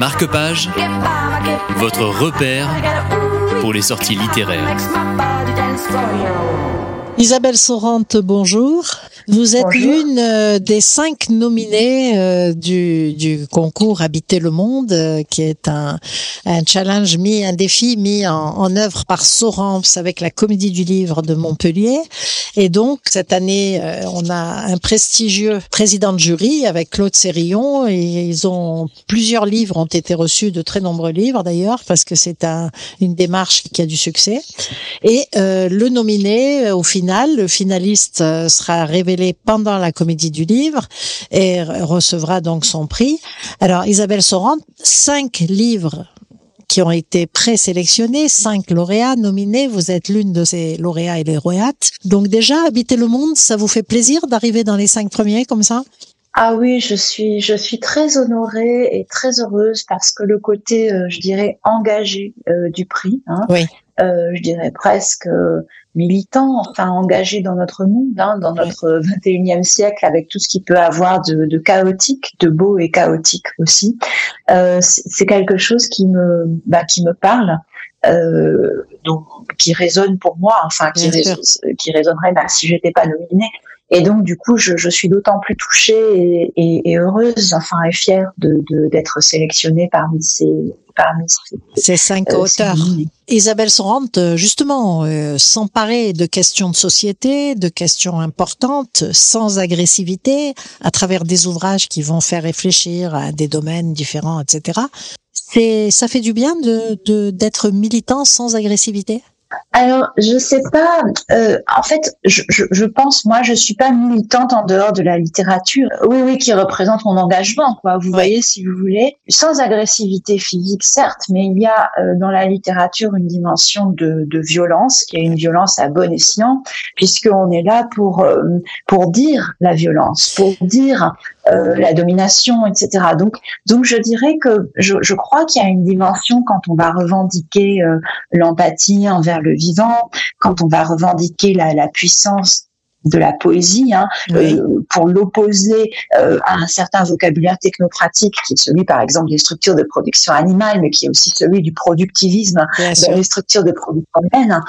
Marque-Page, votre repère pour les sorties littéraires. Isabelle Sorante, bonjour. Vous êtes l'une euh, des cinq nominés euh, du, du, concours Habiter le Monde, euh, qui est un, un, challenge mis, un défi mis en, en œuvre par Sorance avec la Comédie du Livre de Montpellier. Et donc cette année, on a un prestigieux président de jury avec Claude Sérillon, et ils ont plusieurs livres ont été reçus, de très nombreux livres d'ailleurs, parce que c'est un, une démarche qui a du succès. Et le nominé, au final, le finaliste sera révélé pendant la comédie du livre et recevra donc son prix. Alors Isabelle Sorant, cinq livres qui ont été présélectionnés, cinq lauréats nominés. Vous êtes l'une de ces lauréats et lauréates. Donc déjà, habiter le monde, ça vous fait plaisir d'arriver dans les cinq premiers comme ça? Ah oui, je suis, je suis très honorée et très heureuse parce que le côté, euh, je dirais, engagé euh, du prix, hein, oui. euh, je dirais presque militants, enfin engagés dans notre monde, hein, dans notre 21e siècle, avec tout ce qui peut avoir de, de chaotique, de beau et chaotique aussi. Euh, c'est quelque chose qui me, bah, qui me parle. Euh, donc qui résonne pour moi, enfin qui, qui résonnerait bah, si j'étais pas nominée. Et donc du coup, je, je suis d'autant plus touchée et, et, et, heureuse, enfin et fière de d'être sélectionnée parmi ces parmi ces, cinq euh, auteurs. Isabelle Sorante, justement, euh, s'emparer de questions de société, de questions importantes, sans agressivité, à travers des ouvrages qui vont faire réfléchir à des domaines différents, etc. C'est, ça fait du bien de d'être militant sans agressivité? Alors, je sais pas. Euh, en fait, je, je, je, pense, moi, je suis pas militante en dehors de la littérature. Oui, oui, qui représente mon engagement, quoi. Vous voyez, si vous voulez, sans agressivité physique, certes, mais il y a euh, dans la littérature une dimension de, de, violence, qui est une violence à bon escient, puisqu'on est là pour euh, pour dire la violence, pour dire euh, la domination, etc. Donc, donc je dirais que je, je crois qu'il y a une dimension quand on va revendiquer euh, l'empathie envers le vivant, quand on va revendiquer la, la puissance de la poésie, hein, euh, pour l'opposer à un certain vocabulaire technocratique qui est celui, par exemple, des structures de production animale, mais qui est aussi celui du productivisme dans les structures de production humaine.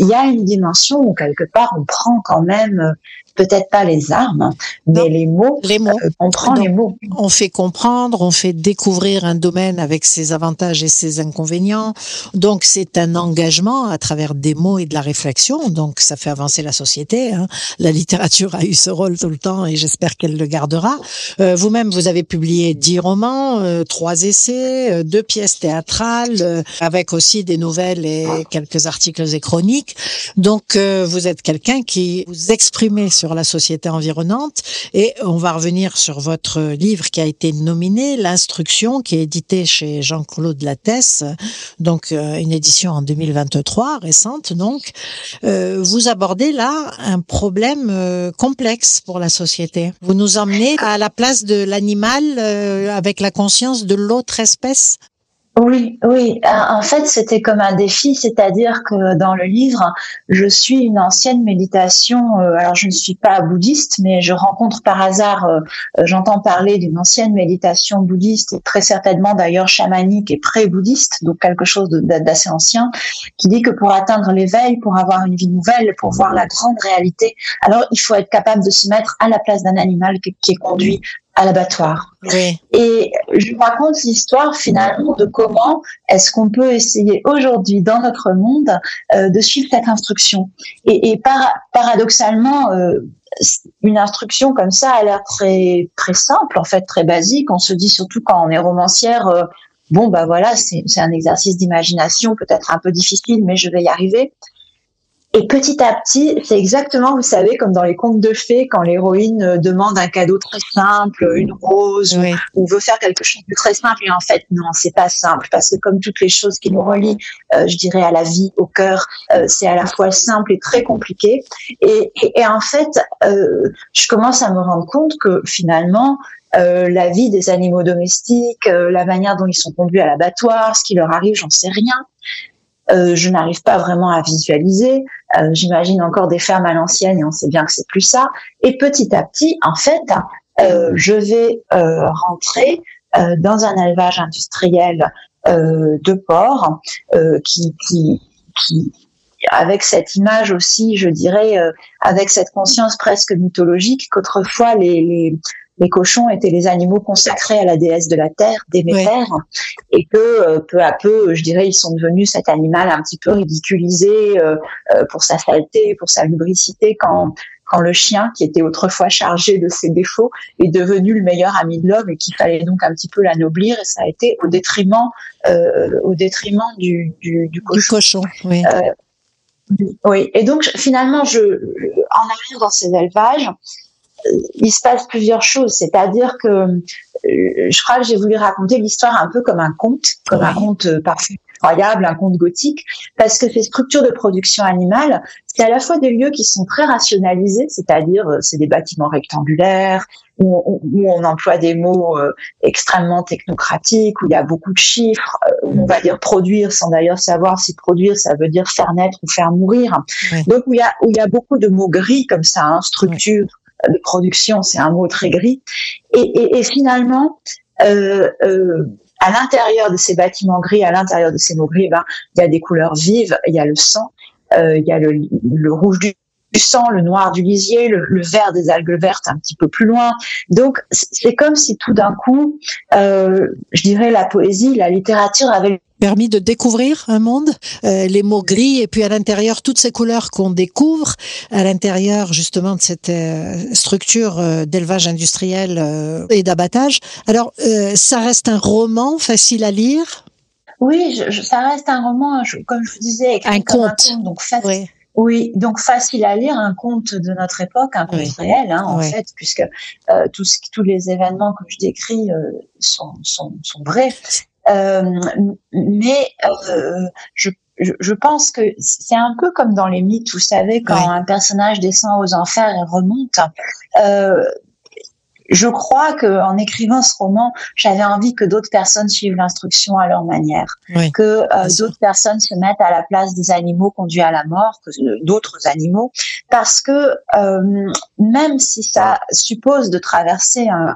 Il y a une dimension où quelque part on prend quand même peut-être pas les armes, mais les mots. Les mots. Euh, on prend les mots. On fait comprendre, on fait découvrir un domaine avec ses avantages et ses inconvénients. Donc c'est un engagement à travers des mots et de la réflexion. Donc ça fait avancer la société. Hein. La littérature a eu ce rôle tout le temps et j'espère qu'elle le gardera. Euh, Vous-même, vous avez publié dix romans, euh, trois essais, euh, deux pièces théâtrales, euh, avec aussi des nouvelles et quelques articles et chroniques. Donc vous êtes quelqu'un qui vous exprimez sur la société environnante. Et on va revenir sur votre livre qui a été nominé, L'instruction, qui est édité chez Jean-Claude Lattès, donc euh, une édition en 2023, récente donc. Euh, vous abordez là un problème euh, complexe pour la société. Vous nous emmenez à la place de l'animal avec la conscience de l'autre espèce? Oui, oui. En fait, c'était comme un défi, c'est-à-dire que dans le livre, je suis une ancienne méditation. Euh, alors, je ne suis pas bouddhiste, mais je rencontre par hasard, euh, j'entends parler d'une ancienne méditation bouddhiste, et très certainement d'ailleurs chamanique et pré-bouddhiste, donc quelque chose d'assez ancien, qui dit que pour atteindre l'éveil, pour avoir une vie nouvelle, pour voir la grande réalité, alors il faut être capable de se mettre à la place d'un animal qui est conduit à l'abattoir. Et je raconte l'histoire finalement de comment est-ce qu'on peut essayer aujourd'hui dans notre monde euh, de suivre cette instruction. Et, et par, paradoxalement, euh, une instruction comme ça a l'air très très simple, en fait très basique. On se dit surtout quand on est romancière. Euh, bon, bah voilà, c'est un exercice d'imagination, peut-être un peu difficile, mais je vais y arriver. Et petit à petit, c'est exactement, vous savez, comme dans les contes de fées, quand l'héroïne euh, demande un cadeau très simple, une rose, ou, veut faire quelque chose de très simple, et en fait, non, c'est pas simple, parce que comme toutes les choses qui nous relient, euh, je dirais, à la vie, au cœur, euh, c'est à la fois simple et très compliqué. Et, et, en fait, je commence à me rendre compte que finalement, la vie des animaux domestiques, la manière dont ils sont conduits à l'abattoir, ce qui leur arrive, j'en sais rien. Euh, je n'arrive pas vraiment à visualiser. Euh, j'imagine encore des fermes à l'ancienne et on sait bien que c'est plus ça. Et petit à petit, en fait, euh, je vais rentrer dans un élevage industriel de porc qui, qui, qui avec cette image aussi, je dirais, avec cette conscience presque mythologique qu'autrefois les, les, les cochons étaient les animaux consacrés à la déesse de la terre, Déméter, et que euh, peu à peu, je dirais, ils sont devenus cet animal un petit peu ridiculisé euh, euh, pour sa saleté, pour sa lubricité, quand quand le chien, qui était autrefois chargé de ses défauts, est devenu le meilleur ami de l'homme et qu'il fallait donc un petit peu l'anoblir, et ça a été au détriment, au détriment du, du, du cochon. Du cochon oui. oui. Et donc finalement, je, en arrivant dans ces élevages, il se passe plusieurs choses. C'est-à-dire que euh, je crois que j'ai voulu raconter l'histoire un peu comme un conte, comme un conte euh, parfait incroyable, un conte gothique, parce que ces structures de production animale, c'est à la fois des lieux qui sont très rationalisés, c'est-à-dire euh, c'est des bâtiments rectangulaires où on, emploie des mots extrêmement technocratiques, où il y a beaucoup de chiffres, où on va dire produire sans d'ailleurs savoir si produire ça veut dire faire naître ou faire mourir. Donc où il y a où il y a beaucoup de mots gris comme ça, hein, structure de production, c'est un mot très gris. Et, et, et finalement, euh, euh, à l'intérieur de ces bâtiments gris, à l'intérieur de ces mots gris, ben, il y a des couleurs vives, il y a le sang, euh, il y a le, le rouge du sang, le noir du lisier, le, le, vert des algues vertes un petit peu plus loin. Donc c'est comme si tout d'un coup, euh, je dirais la poésie, la littérature avait permis de découvrir un monde, euh, les mots gris et puis à l'intérieur toutes ces couleurs qu'on découvre à l'intérieur justement de cette euh, structure euh, d'élevage industriel et d'abattage. Alors ça reste un roman facile à lire? Oui, je, ça reste un roman, comme je vous disais, un conte. donc facile. Oui. donc facile à lire, un conte de notre époque, un conte réel, hein, en fait, puisque tout ce, tous les événements que je décris sont, sont, sont vrais. Euh, mais euh, je je, pense que c'est un peu comme dans les mythes, vous savez, quand un personnage descend aux enfers et remonte. Euh, je crois que en écrivant ce roman, j'avais envie que d'autres personnes suivent l'instruction à leur manière, que euh, d'autres personnes se mettent à la place des animaux conduits à la mort, que d'autres animaux, parce que euh, même si ça suppose de traverser un,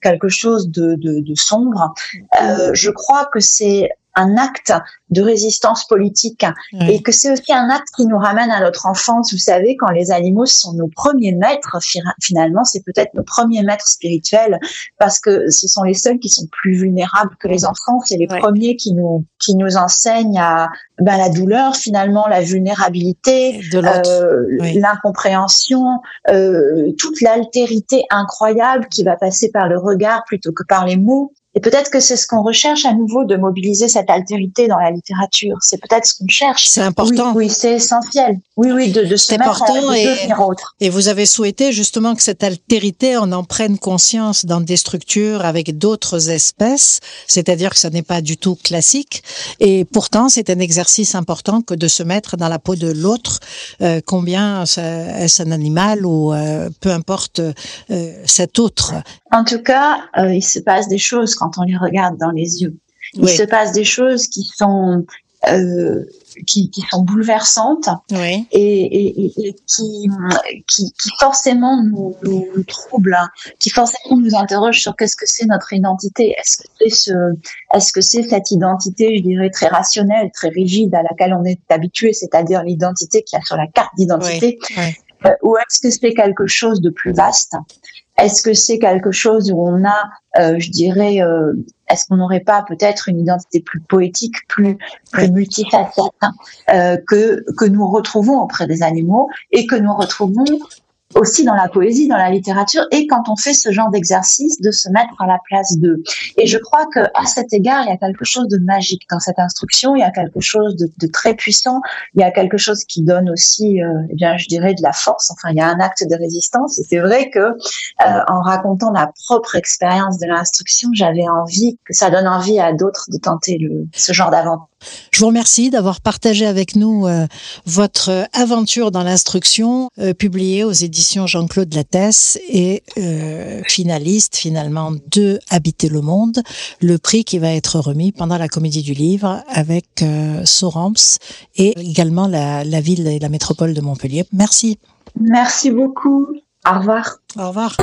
quelque chose de, de, de sombre, euh, je crois que c'est un acte de résistance politique et que c'est aussi un acte qui nous ramène à notre enfance. Vous savez, quand les animaux sont nos premiers maîtres, finalement, c'est peut-être nos premiers maîtres spirituels parce que ce sont les seuls qui sont plus vulnérables que les enfants. C'est les premiers qui nous qui nous enseignent à ben, la douleur, finalement, la vulnérabilité, euh, l'incompréhension, euh, toute l'altérité incroyable qui va passer par le regard plutôt que par les mots. Et peut-être que c'est ce qu'on recherche à nouveau de mobiliser cette altérité dans la littérature. C'est peut-être ce qu'on cherche. C'est important. Oui, c'est essentiel. Oui, oui, de, de se mettre important à, et, autre. Et vous avez souhaité justement que cette altérité, on en prenne conscience dans des structures avec d'autres espèces, c'est-à-dire que ça n'est pas du tout classique. Et pourtant, c'est un exercice important que de se mettre dans la peau de l'autre, euh, combien est-ce un animal ou euh, peu importe euh, cet autre. En tout cas, euh, il se passe des choses quand on les regarde dans les yeux. Il se passe des choses qui sont euh, qui, qui, sont bouleversantes oui. et, et, et qui, qui, qui, forcément nous, nous, troublent, qui forcément nous interrogent sur qu'est-ce que c'est notre identité. Est-ce que c'est ce, est-ce que c'est cette identité, je dirais, très rationnelle, très rigide à laquelle on est habitué, c'est-à-dire l'identité qu'il y a sur la carte d'identité. Oui. Euh, ou est-ce que c'est quelque chose de plus vaste est-ce que c'est quelque chose où on a, euh, je dirais, euh, est-ce qu'on n'aurait pas peut-être une identité plus poétique, plus, plus multifacette hein, euh, que que nous retrouvons auprès des animaux et que nous retrouvons aussi dans la poésie, dans la littérature, et quand on fait ce genre d'exercice, de se mettre à la place d'eux. Et je crois que à cet égard, il y a quelque chose de magique dans cette instruction. Il y a quelque chose de, très puissant. Il y a quelque chose qui donne aussi, euh, eh bien, je dirais, de la force. Enfin, il y a un acte de résistance. Et c'est vrai que euh, en racontant ma propre expérience de l'instruction, j'avais envie que ça donne envie à d'autres de tenter le, ce genre d'aventure. Je vous remercie d'avoir partagé avec nous euh, votre aventure dans l'instruction, euh, publiée aux éditions Jean-Claude Lattès et euh, finaliste finalement de Habiter le monde, le prix qui va être remis pendant la Comédie du Livre avec euh, Sorams et également la, la ville et la métropole de Montpellier. Merci. Merci beaucoup. Au revoir. Au revoir.